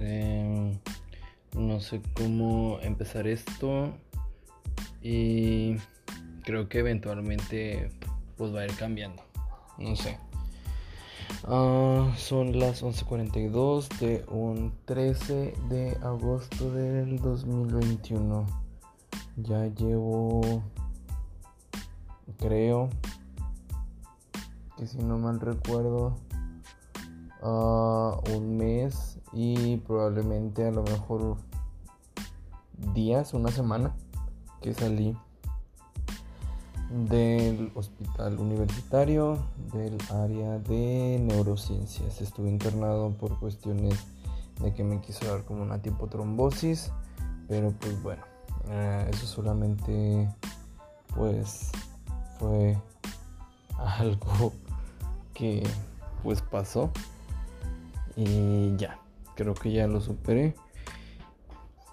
Em, no sé cómo empezar esto y creo que eventualmente pues va a ir cambiando, no sé. Ah, son las 11:42 de un 13 de agosto del 2021. Ya llevo, creo que si no mal recuerdo, un mes y probablemente a lo mejor días, una semana que salí del hospital universitario del área de neurociencias. Estuve internado por cuestiones de que me quiso dar como una tipo trombosis, pero pues bueno, uh, eso solamente pues fue algo que pues pasó y ya, creo que ya lo superé.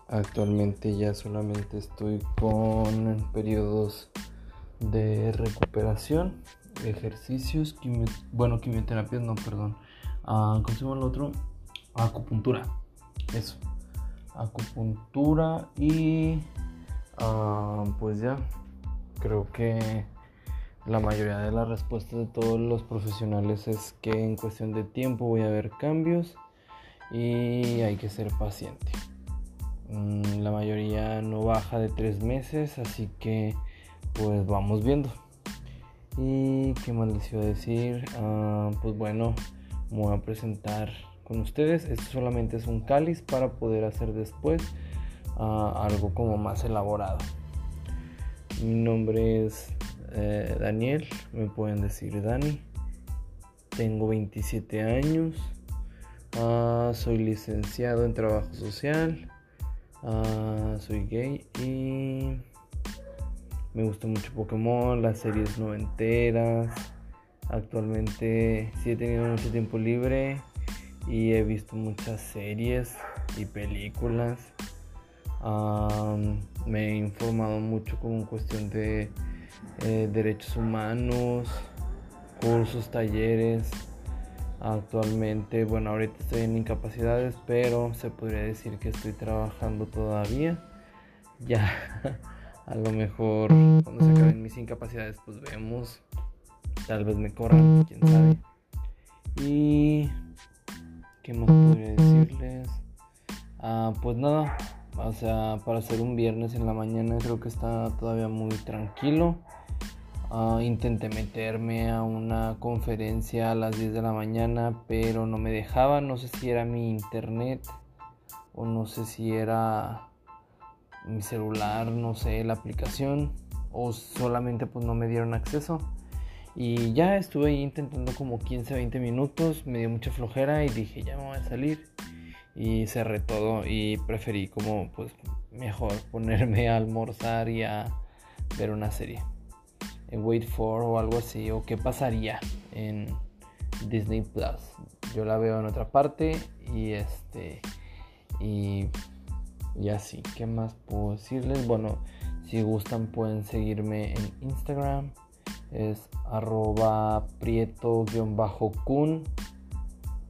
Actualmente ya solamente estoy con periodos de recuperación, ejercicios, bueno, quimioterapias, no, perdón. Uh, ¿Cómo el otro? Acupuntura. Eso. Acupuntura y uh, pues ya, creo que la mayoría de las respuestas de todos los profesionales es que en cuestión de tiempo voy a ver cambios y hay que ser paciente. Mm, la mayoría no baja de tres meses, así que pues vamos viendo. ¿Y qué más les iba a decir? Ah, pues bueno, me voy a presentar con ustedes. Esto solamente es un cáliz para poder hacer después ah, algo como más elaborado. Mi nombre es eh, Daniel, me pueden decir Dani. Tengo 27 años. Ah, soy licenciado en trabajo social. Ah, soy gay y me gusta mucho Pokémon, las series noventeras. Actualmente sí he tenido mucho tiempo libre y he visto muchas series y películas. me he informado mucho como cuestión de eh, derechos humanos, cursos, talleres. Actualmente, bueno, ahorita estoy en incapacidades, pero se podría decir que estoy trabajando todavía. Ya, a lo mejor cuando se acaben mis incapacidades, pues vemos. Tal vez me corran, quién sabe. Y, ¿qué más podría decirles? Ah, pues nada, o sea, para hacer un viernes en la mañana creo que está todavía muy tranquilo. Uh, intenté meterme a una conferencia a las 10 de la mañana, pero no me dejaba. No sé si era mi internet o no sé si era mi celular, no sé, la aplicación o solamente pues no me dieron acceso. Y ya estuve ahí intentando como 15, 20 minutos, me dio mucha flojera y dije, ya me voy a salir. Y cerré todo y preferí como pues mejor ponerme a almorzar y a ver una serie en Wait For o algo así, o qué pasaría en Disney Plus. Yo la veo en otra parte y este y, y así, ¿qué más puedo decirles? Bueno, si gustan pueden seguirme en Instagram, es arroba prieto-kun.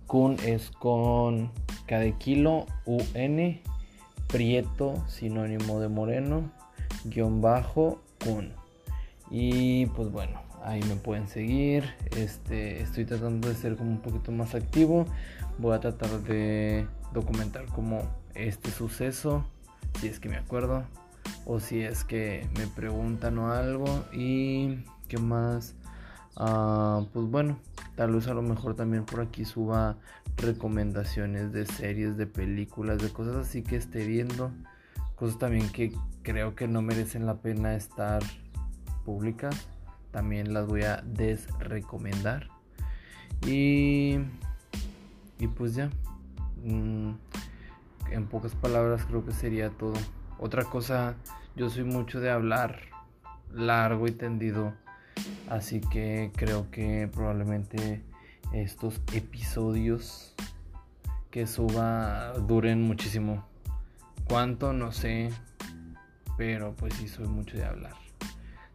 Kun es con cada kilo, UN, prieto, sinónimo de moreno, guion bajo, kun. Y pues bueno, ahí me pueden seguir. Este, estoy tratando de ser como un poquito más activo. Voy a tratar de documentar como este suceso, si es que me acuerdo, o si es que me preguntan o algo. Y qué más. Uh, pues bueno, tal vez a lo mejor también por aquí suba recomendaciones de series, de películas, de cosas así que esté viendo. Cosas también que creo que no merecen la pena estar públicas. También las voy a desrecomendar. Y y pues ya. Mm, en pocas palabras creo que sería todo. Otra cosa yo soy mucho de hablar largo y tendido así que creo que probablemente estos episodios que suba duren muchísimo. Cuánto no sé pero pues sí soy mucho de hablar.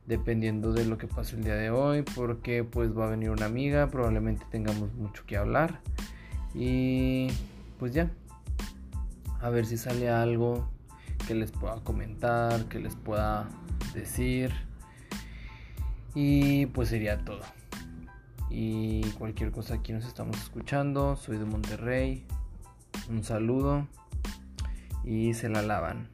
Dependiendo de lo que pase el día de hoy, porque pues va a venir una amiga, probablemente tengamos mucho que hablar. Y pues ya, a ver si sale algo que les pueda comentar, que les pueda decir. Y pues sería todo. Y cualquier cosa aquí nos estamos escuchando. Soy de Monterrey. Un saludo. Y se la lavan.